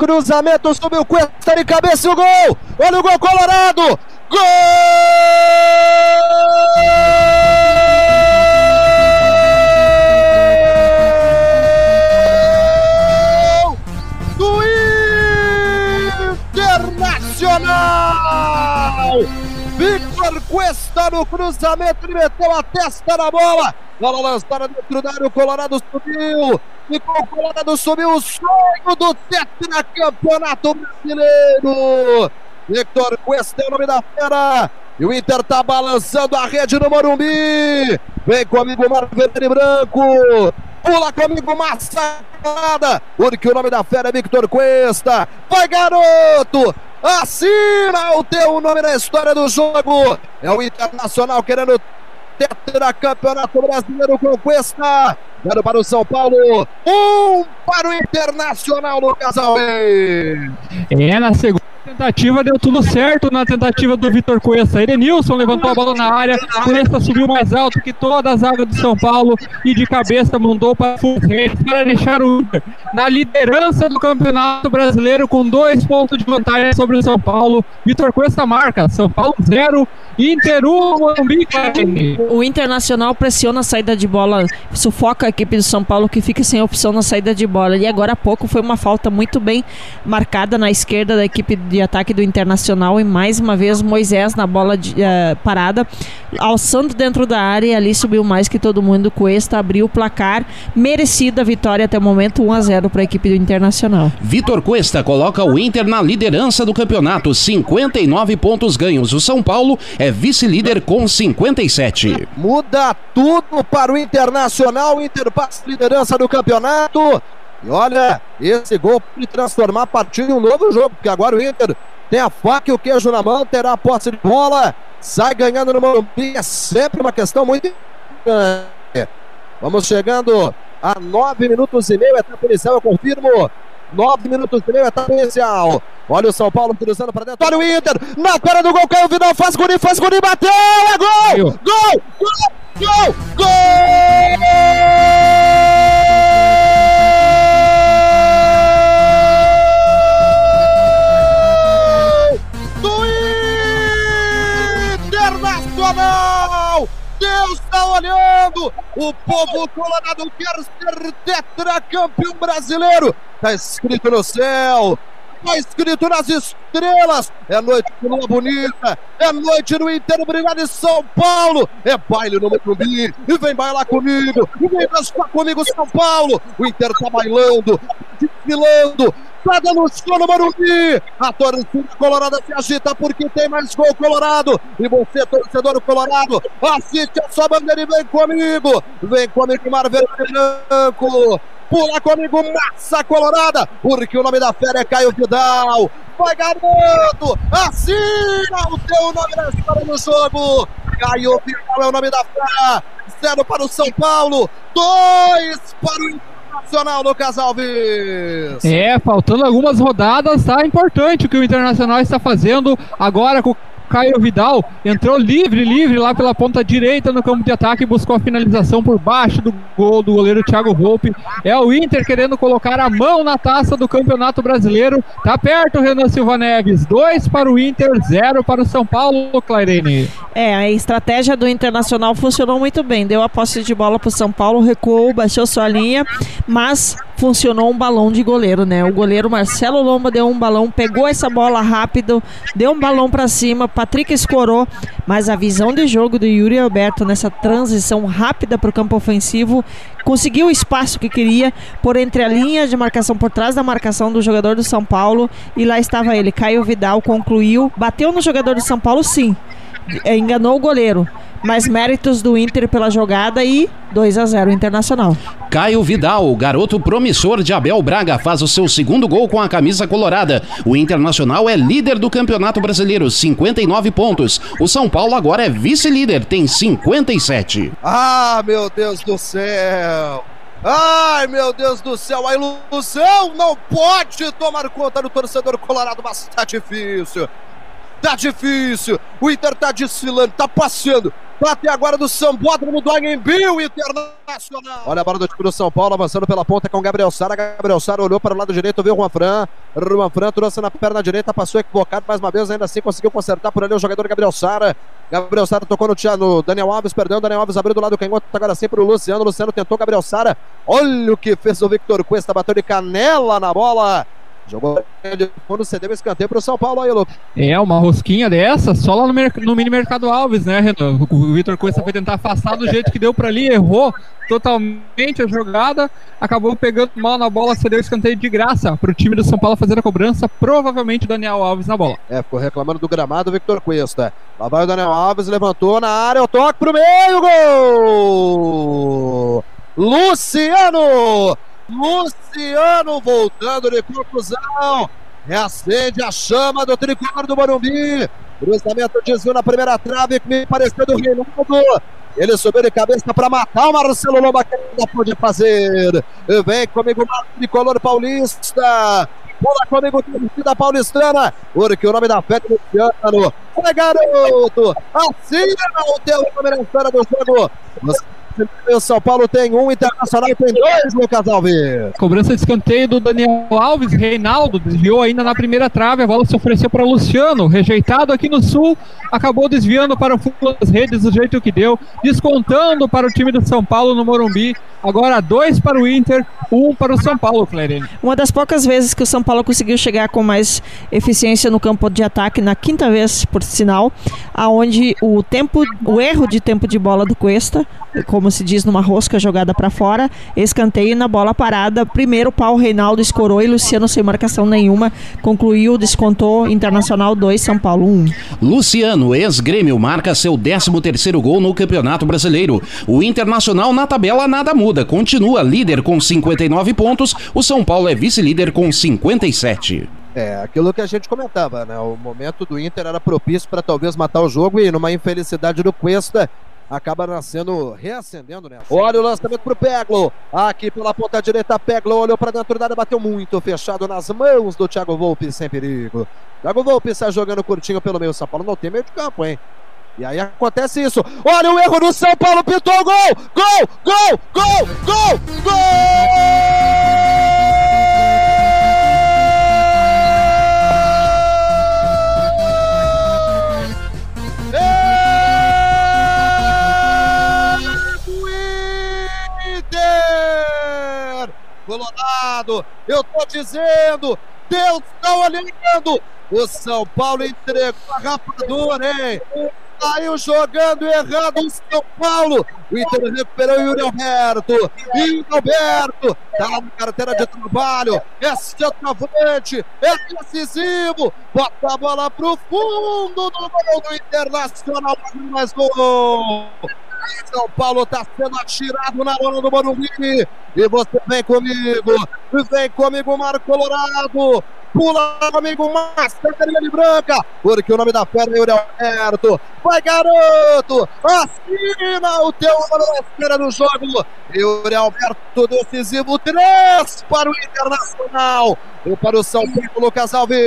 Cruzamento subiu Cuesta de cabeça e o gol! Olha o gol colorado! Gol! Do Internacional! Victor Cuesta no cruzamento, ele meteu a testa na bola. Bola lançada dentro da área, o Colorado subiu. Ficou o Colorado subiu o sonho do Campeonato brasileiro. Victor Cuesta é o nome da fera. E o Inter tá balançando a rede no Morumbi. Vem comigo, Marco Vermelho e Branco. Pula comigo, massacrada. Porque o nome da fera é Victor Cuesta. Vai, garoto! Assina o teu nome na história do jogo. É o Internacional querendo tetra campeonato brasileiro com Cuesta. Zero para o São Paulo, um para o Internacional no Casal É, na segunda tentativa deu tudo certo na tentativa do Vitor Cuesta. Edenilson levantou a bola na área, Cuesta subiu mais alto que toda a zaga do São Paulo e de cabeça mandou para para deixar o na liderança do Campeonato Brasileiro com dois pontos de vantagem sobre o São Paulo. Vitor Cuesta marca, São Paulo 0, Inter 1, Morumbi. O Internacional pressiona a saída de bola, sufoca a equipe do São Paulo que fica sem opção na saída de bola. E agora há pouco foi uma falta muito bem marcada na esquerda da equipe de ataque do Internacional e mais uma vez Moisés na bola de, uh, parada, alçando dentro da área e ali subiu mais que todo mundo. Cuesta abriu o placar, merecida vitória até o momento, 1 a 0 para a equipe do Internacional. Vitor Cuesta coloca o Inter na liderança do campeonato, 59 pontos ganhos. O São Paulo é vice-líder com 57. Muda tudo para o Internacional, o Inter Inter passa liderança do campeonato. E olha, esse gol pode transformar a partida em um novo jogo, porque agora o Inter tem a faca e o queijo na mão, terá a posse de bola, sai ganhando no Morumbi. É sempre uma questão muito importante. Vamos chegando a nove minutos e meio, etapa inicial, eu confirmo. Nove minutos e meio, etapa inicial. Olha o São Paulo cruzando para dentro. Olha o Inter, na cara do gol, caiu o Vidal, faz gol, faz gol, bateu, é gol! Gol! Gol! Gol! Gol! Do Deus está olhando! O povo colorado quer ser tetracampeão brasileiro! Está escrito no céu! Está escrito nas estrelas. É noite de lua bonita. É noite no Inter Obrigado São Paulo. É baile no Morumbi. E vem bailar comigo. E vem dançar comigo, São Paulo. O Inter tá bailando, desfilando. Tá dando show no Morumbi. A torcida colorada se agita porque tem mais gol colorado. E você, torcedor colorado, assiste a sua bandeira e vem comigo. Vem comigo, Mar Branco. Pula comigo, massa colorada, porque o nome da fera é Caio Vidal. Vai, garoto! Assina o teu nome na história do jogo. Caio Vidal é o nome da fera. Zero para o São Paulo, dois para o Internacional no Casalves. É, faltando algumas rodadas, tá importante o que o Internacional está fazendo agora com Caio Vidal entrou livre, livre lá pela ponta direita no campo de ataque e buscou a finalização por baixo do gol do goleiro Thiago Volpe. É o Inter querendo colocar a mão na taça do Campeonato Brasileiro. Tá perto, Renan Silva Neves. Dois para o Inter, zero para o São Paulo, Clairene. É, a estratégia do Internacional funcionou muito bem. Deu a posse de bola para o São Paulo, recuou, baixou sua linha, mas funcionou um balão de goleiro, né? O goleiro Marcelo Lomba deu um balão, pegou essa bola rápido, deu um balão para cima, Patrick escorou, mas a visão de jogo do Yuri Alberto nessa transição rápida para o campo ofensivo conseguiu o espaço que queria por entre a linha de marcação por trás da marcação do jogador do São Paulo e lá estava ele, Caio Vidal concluiu, bateu no jogador do São Paulo sim, enganou o goleiro mais méritos do Inter pela jogada e 2 a 0 Internacional. Caio Vidal, garoto promissor de Abel Braga, faz o seu segundo gol com a camisa colorada. O Internacional é líder do Campeonato Brasileiro, 59 pontos. O São Paulo agora é vice-líder, tem 57. Ah, meu Deus do céu! Ai, meu Deus do céu, a ilusão não pode tomar conta do torcedor colorado, mas tá difícil. Tá difícil. O Inter tá desfilando, tá passeando Bate agora do Sambódromo do Anhembi, Internacional. Olha a bola do time do São Paulo avançando pela ponta com Gabriel Sara. Gabriel Sara olhou para o lado direito, viu o Juan Fran. Juan Fran trouxe na perna direita, passou equivocado mais uma vez, ainda assim conseguiu consertar por ali o jogador Gabriel Sara. Gabriel Sara tocou no, no Daniel Alves, perdão. Daniel Alves abriu do lado canhoto, agora sempre o Luciano. Luciano tentou Gabriel Sara. Olha o que fez o Victor Cuesta, bateu de canela na bola. Jogou de fundo, cedeu escanteio para o São Paulo aí, Lucas. É, uma rosquinha dessa, só lá no, no mini Mercado Alves, né, Renan? O Vitor Costa foi tentar afastar do jeito que deu para ali, errou totalmente a jogada, acabou pegando mal na bola, cedeu escanteio de graça para o time do São Paulo fazer a cobrança, provavelmente Daniel Alves na bola. É, ficou reclamando do gramado o Victor Cuesta. Lá vai o Daniel Alves, levantou na área, o toque pro meio, gol! Luciano! Luciano voltando de conclusão. Reacende a chama do tricolor do Morumbi. Cruzamento desvio na primeira trave que me pareceu do Reinaldo. Ele subiu de cabeça para matar o Marcelo Lomba que ainda pode fazer. Vem comigo o tricolor paulista. Pula comigo, torcida paulistana, porque o nome da festa é Luciano. Vai, garoto! Assina o teu nome na história do jogo. Você São Paulo tem um, Internacional tem dois, Lucas Alves. Cobrança de escanteio do Daniel Alves, Reinaldo desviou ainda na primeira trave, a bola se ofereceu para Luciano, rejeitado aqui no Sul, acabou desviando para o fundo das redes do jeito que deu, descontando para o time do São Paulo no Morumbi. Agora dois para o Inter, um para o São Paulo, Claire. Uma das poucas vezes que o São Paulo conseguiu chegar com mais eficiência no campo de ataque, na quinta vez, por sinal, aonde o tempo, o erro de tempo de bola do Cuesta, como se diz numa rosca jogada para fora, escanteio na bola parada. Primeiro pau Reinaldo escorou e Luciano sem marcação nenhuma concluiu, descontou Internacional 2 São Paulo 1. Luciano, ex-grêmio, marca seu 13 terceiro gol no Campeonato Brasileiro. O Internacional na tabela nada muda, continua líder com 59 pontos, o São Paulo é vice-líder com 57. É, aquilo que a gente comentava, né? O momento do Inter era propício para talvez matar o jogo e numa infelicidade do Cuesta, acaba nascendo, reacendendo, né? Olha o lançamento pro Peglo. Aqui pela ponta direita, Peglo olhou para dentro da área, bateu muito fechado nas mãos do Thiago Volpe, sem perigo. Thiago Volpe está jogando curtinho pelo meio. São Paulo não tem meio de campo, hein? E aí acontece isso. Olha o erro do São Paulo, pintou o gol! Gol! Gol! Gol! Gol! Gol! Colorado, eu tô dizendo, Deus tá olhando. O São Paulo entregou a rapadura, hein? Saiu jogando errado o São Paulo. O Inter recuperou o Yuri Alberto. Yuri Alberto tá na carteira de trabalho. É centroavante, é decisivo. Bota a bola pro fundo do gol do Internacional. Mais gol. São Paulo está sendo atirado na hora do Morumbi. E você vem comigo. Vem comigo, Marco Colorado. Pula comigo, Márcia de Branca. Porque o nome da fera é Yuri Alberto. Vai, garoto. Assina o teu nome na esfera do jogo. Yuri Alberto decisivo. Três para o Internacional. E para o São Paulo, Lucas Alves.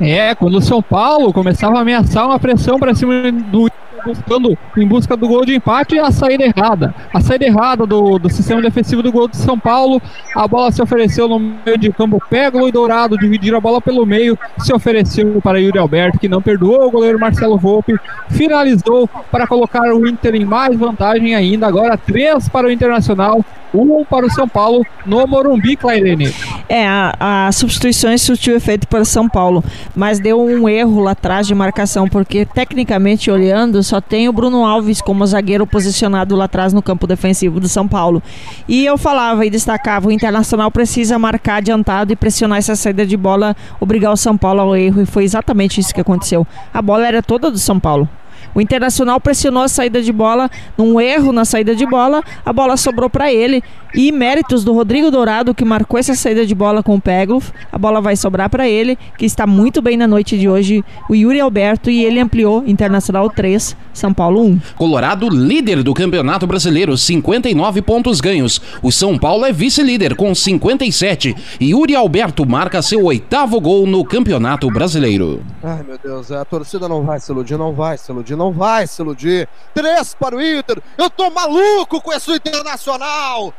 É, quando o São Paulo começava a ameaçar uma pressão para cima do buscando em busca do gol de empate a saída errada. A saída errada do, do sistema defensivo do gol de São Paulo. A bola se ofereceu no meio de campo. Pega e Dourado dividir a bola pelo meio. Se ofereceu para Yuri Alberto, que não perdoou o goleiro Marcelo Volpe. Finalizou para colocar o Inter em mais vantagem ainda. Agora três para o Internacional, um para o São Paulo no Morumbi, Clairene. É, a, a substituições surtiu efeito para São Paulo, mas deu um erro lá atrás de marcação, porque tecnicamente olhando, só tem o Bruno Alves como zagueiro posicionado lá atrás no campo defensivo do São Paulo. E eu falava e destacava: o Internacional precisa marcar adiantado e pressionar essa saída de bola, obrigar o São Paulo ao erro, e foi exatamente isso que aconteceu. A bola era toda do São Paulo. O Internacional pressionou a saída de bola, num erro na saída de bola, a bola sobrou para ele. E méritos do Rodrigo Dourado, que marcou essa saída de bola com o Pegloff. A bola vai sobrar para ele, que está muito bem na noite de hoje, o Yuri Alberto, e ele ampliou Internacional 3, São Paulo 1. Colorado, líder do Campeonato Brasileiro, 59 pontos ganhos. O São Paulo é vice-líder com 57. E Yuri Alberto marca seu oitavo gol no Campeonato Brasileiro. Ai, meu Deus, a torcida não vai se iludir, não vai se iludir não vai se iludir. Três para o Inter. Eu tô maluco com esse Internacional.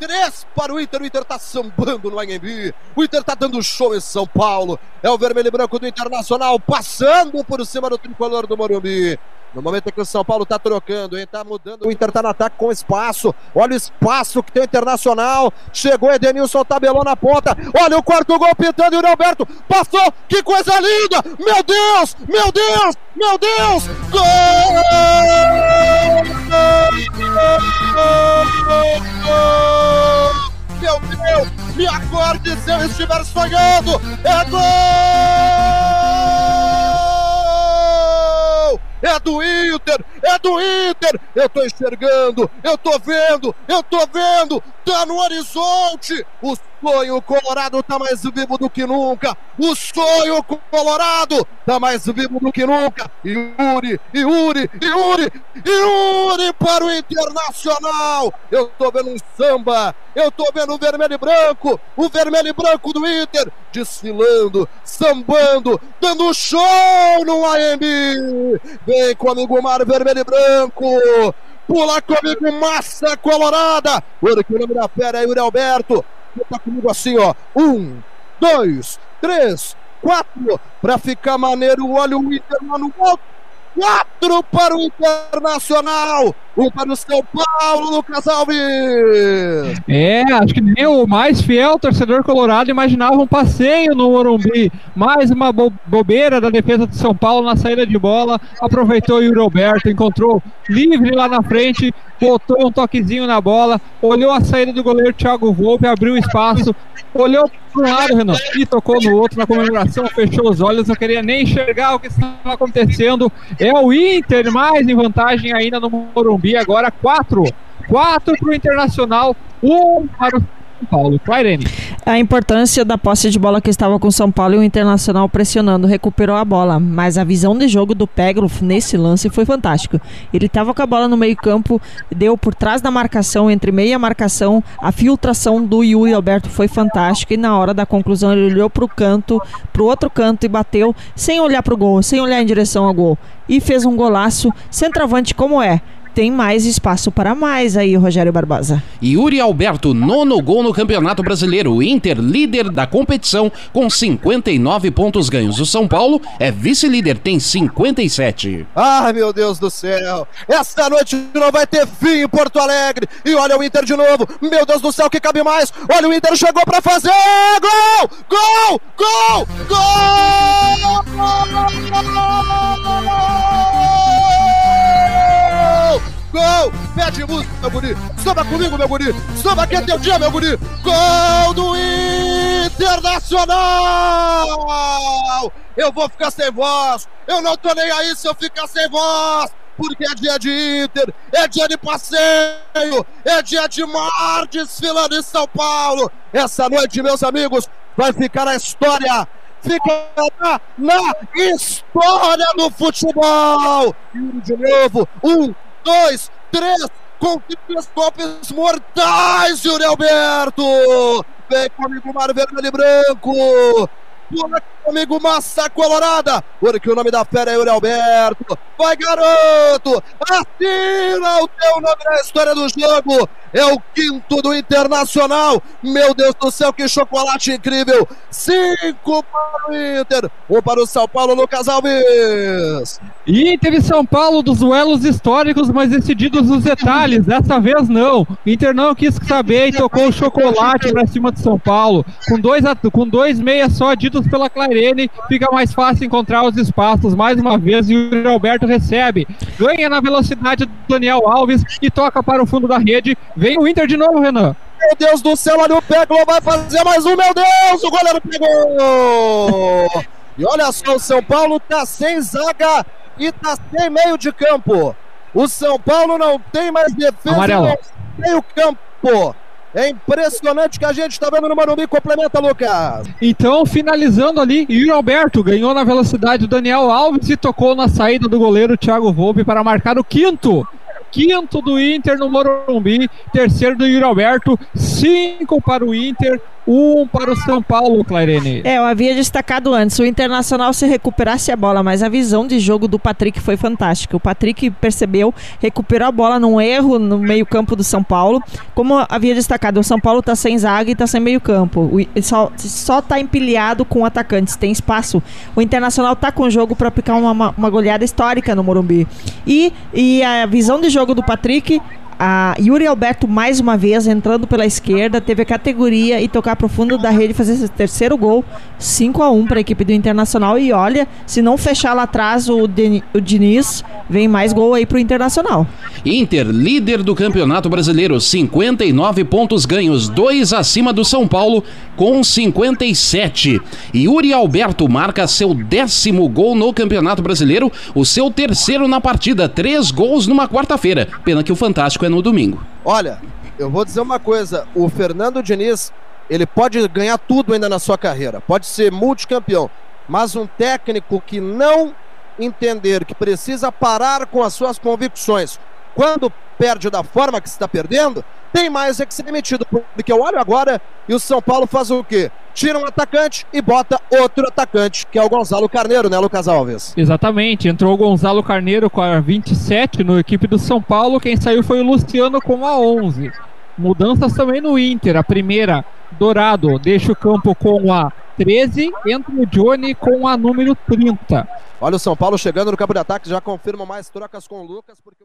Três para o Inter. O Inter tá sambando no Anhembi. O Inter tá dando show em São Paulo. É o vermelho e branco do Internacional passando por cima do tricolor do Morumbi. No momento em que o São Paulo tá trocando, hein? Tá mudando. O Inter tá no ataque com espaço. Olha o espaço que tem o Internacional. Chegou Edenilson, tabelou na ponta. Olha o quarto gol pintando e o Alberto passou. Que coisa linda! Meu Deus! Meu Deus! Meu Deus! Gol! Meu Deus! Me acorde se eu estiver sonhando! É gol! É do Inter! É do Inter! Eu tô enxergando! Eu tô vendo! Eu tô vendo! Tá no horizonte! O sonho colorado tá mais vivo do que nunca! O sonho colorado tá mais vivo do que nunca! Yuri! Yuri! Yuri! Yuri para o Internacional! Eu tô vendo um samba! Eu tô vendo o vermelho e branco! O vermelho e branco do Inter desfilando, sambando, dando show no AMB! Vem comigo, Mar Vermelho e Branco. Pula comigo, Massa Colorada. Olha que o nome da fera é Yuri Alberto. Tá comigo assim, ó. Um, dois, três, quatro. Pra ficar maneiro, olha o Inter lá no alto. Quatro para o Internacional. Um para o São Paulo, Lucas Alves. É, acho que nem o mais fiel torcedor colorado imaginava um passeio no Morumbi. Mais uma bo bobeira da defesa de São Paulo na saída de bola. Aproveitou o Yuri Alberto, encontrou livre lá na frente, botou um toquezinho na bola, olhou a saída do goleiro Thiago Volpe, abriu espaço, olhou para um lado, Renan, e tocou no outro na comemoração, fechou os olhos, não queria nem enxergar o que estava acontecendo. É o Inter mais em vantagem ainda no Morumbi, agora quatro. Quatro para o Internacional, um para o são Paulo. Clairene. A importância da posse de bola que estava com São Paulo e o Internacional pressionando, recuperou a bola, mas a visão de jogo do Pegloff nesse lance foi fantástico. Ele estava com a bola no meio-campo, deu por trás da marcação, entre meia marcação, a filtração do Yuri Alberto foi fantástica e na hora da conclusão ele olhou para o canto, para o outro canto e bateu sem olhar para o gol, sem olhar em direção ao gol e fez um golaço centroavante como é tem mais espaço para mais aí, Rogério Barbosa. Yuri Alberto, nono gol no Campeonato Brasileiro. Inter, líder da competição, com 59 pontos ganhos. O São Paulo é vice-líder, tem 57. Ai, meu Deus do céu. Esta noite não vai ter fim em Porto Alegre. E olha o Inter de novo. Meu Deus do céu, que cabe mais. Olha o Inter chegou para fazer. Gol! Gol! Gol! Gol! Gol! Pede música, meu guri! Samba comigo, meu guri! Samba aqui é teu dia, meu guri! Gol do Internacional! Eu vou ficar sem voz! Eu não tô nem aí se eu ficar sem voz! Porque é dia de Inter, é dia de passeio, é dia de mar desfilando em São Paulo! Essa noite, meus amigos, vai ficar na história fica na, na história do futebol. E de novo, um, dois, três, com três golpes mortais, Yuri Alberto! Vem comigo, Mar Vermelho e Branco! Pula comigo, Massa Colorada! Porque o nome da fera é Yuri Alberto! Vai, garoto! Assina o teu nome na história do jogo! É o quinto do Internacional! Meu Deus do céu, que chocolate incrível! Cinco para o Inter! Um para o São Paulo, Lucas Alves! Inter e São Paulo dos duelos históricos, mas decididos nos detalhes. Dessa vez não. Inter não quis saber e tocou o chocolate para cima de São Paulo. Com dois, com dois meias só pela Clarene, fica mais fácil encontrar os espaços. Mais uma vez, e o Alberto recebe. Ganha na velocidade do Daniel Alves e toca para o fundo da rede. Vem o Inter de novo, Renan. Meu Deus do céu, olha o Peglo, vai fazer mais um, meu Deus, o goleiro pegou! E olha só, o São Paulo tá sem zaga e tá sem meio de campo. O São Paulo não tem mais defesa Amarelo. meio campo. É impressionante que a gente está vendo no Morumbi. Complementa, Lucas. Então, finalizando ali, Yuri Alberto ganhou na velocidade do Daniel Alves e tocou na saída do goleiro Thiago Volpe para marcar o quinto. Quinto do Inter no Morumbi, terceiro do Yuri Alberto, cinco para o Inter, um para o São Paulo, Clairene. É, eu havia destacado antes, o Internacional se recuperasse a bola, mas a visão de jogo do Patrick foi fantástica. O Patrick percebeu, recuperou a bola num erro no meio-campo do São Paulo. Como havia destacado, o São Paulo tá sem zaga e tá sem meio-campo. Só, só tá empilhado com atacantes, tem espaço. O Internacional tá com o jogo para aplicar uma, uma goleada histórica no Morumbi. E, e a visão de jogo do Patrick a Yuri Alberto mais uma vez entrando pela esquerda, teve a categoria e tocar pro fundo da rede fazer esse terceiro gol, 5 a 1 para a equipe do Internacional e olha, se não fechar lá atrás o, o Diniz, vem mais gol aí pro Internacional. Inter, líder do Campeonato Brasileiro, 59 pontos ganhos, dois acima do São Paulo com 57. Yuri Alberto marca seu décimo gol no Campeonato Brasileiro, o seu terceiro na partida, três gols numa quarta-feira. Pena que o Fantástico é no domingo. Olha, eu vou dizer uma coisa: o Fernando Diniz, ele pode ganhar tudo ainda na sua carreira, pode ser multicampeão, mas um técnico que não entender que precisa parar com as suas convicções quando perde da forma que está perdendo, tem mais é que ser demitido. Porque eu olho agora e o São Paulo faz o quê? Tira um atacante e bota outro atacante, que é o Gonzalo Carneiro, né, Lucas Alves? Exatamente, entrou o Gonzalo Carneiro com a 27 no equipe do São Paulo, quem saiu foi o Luciano com a 11. Mudanças também no Inter, a primeira, Dourado, deixa o campo com a 13, entra o Johnny com a número 30. Olha o São Paulo chegando no campo de ataque, já confirma mais trocas com o Lucas, porque